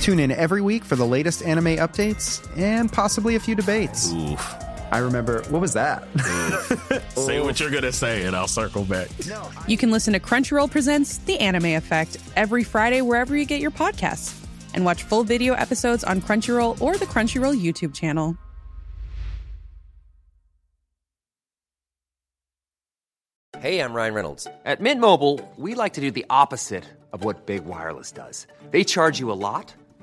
Tune in every week for the latest anime updates and possibly a few debates. Oof. I remember, what was that? Say what you're gonna say, and I'll circle back. you can listen to Crunchyroll Presents The Anime Effect every Friday wherever you get your podcasts. And watch full video episodes on Crunchyroll or the Crunchyroll YouTube channel. Hey, I'm Ryan Reynolds. At Mint Mobile, we like to do the opposite of what Big Wireless does. They charge you a lot,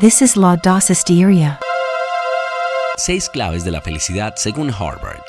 This is Laudace Asteria. Seis claves de la felicidad según Harvard.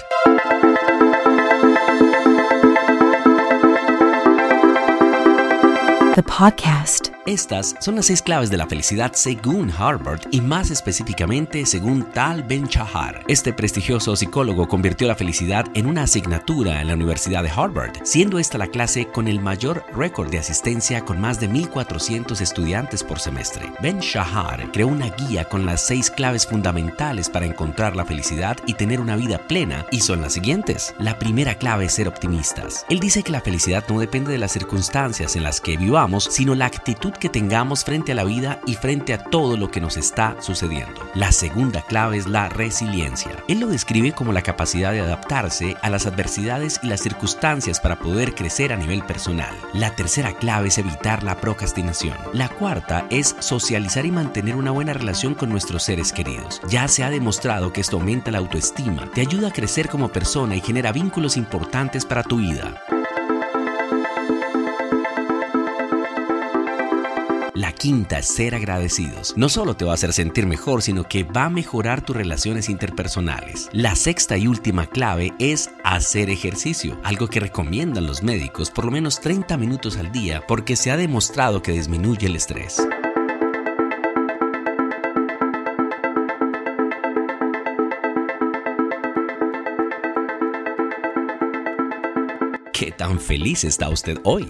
The podcast. Estas son las seis claves de la felicidad según Harvard y más específicamente según Tal Ben Shahar. Este prestigioso psicólogo convirtió la felicidad en una asignatura en la Universidad de Harvard, siendo esta la clase con el mayor récord de asistencia con más de 1.400 estudiantes por semestre. Ben Shahar creó una guía con las seis claves fundamentales para encontrar la felicidad y tener una vida plena y son las siguientes. La primera clave es ser optimistas. Él dice que la felicidad no depende de las circunstancias en las que vivamos, sino la actitud que tengamos frente a la vida y frente a todo lo que nos está sucediendo. La segunda clave es la resiliencia. Él lo describe como la capacidad de adaptarse a las adversidades y las circunstancias para poder crecer a nivel personal. La tercera clave es evitar la procrastinación. La cuarta es socializar y mantener una buena relación con nuestros seres queridos. Ya se ha demostrado que esto aumenta la autoestima, te ayuda a crecer como persona y genera vínculos importantes para tu vida. Quinta ser agradecidos. No solo te va a hacer sentir mejor, sino que va a mejorar tus relaciones interpersonales. La sexta y última clave es hacer ejercicio, algo que recomiendan los médicos por lo menos 30 minutos al día porque se ha demostrado que disminuye el estrés. ¿Qué tan feliz está usted hoy?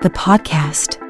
The podcast.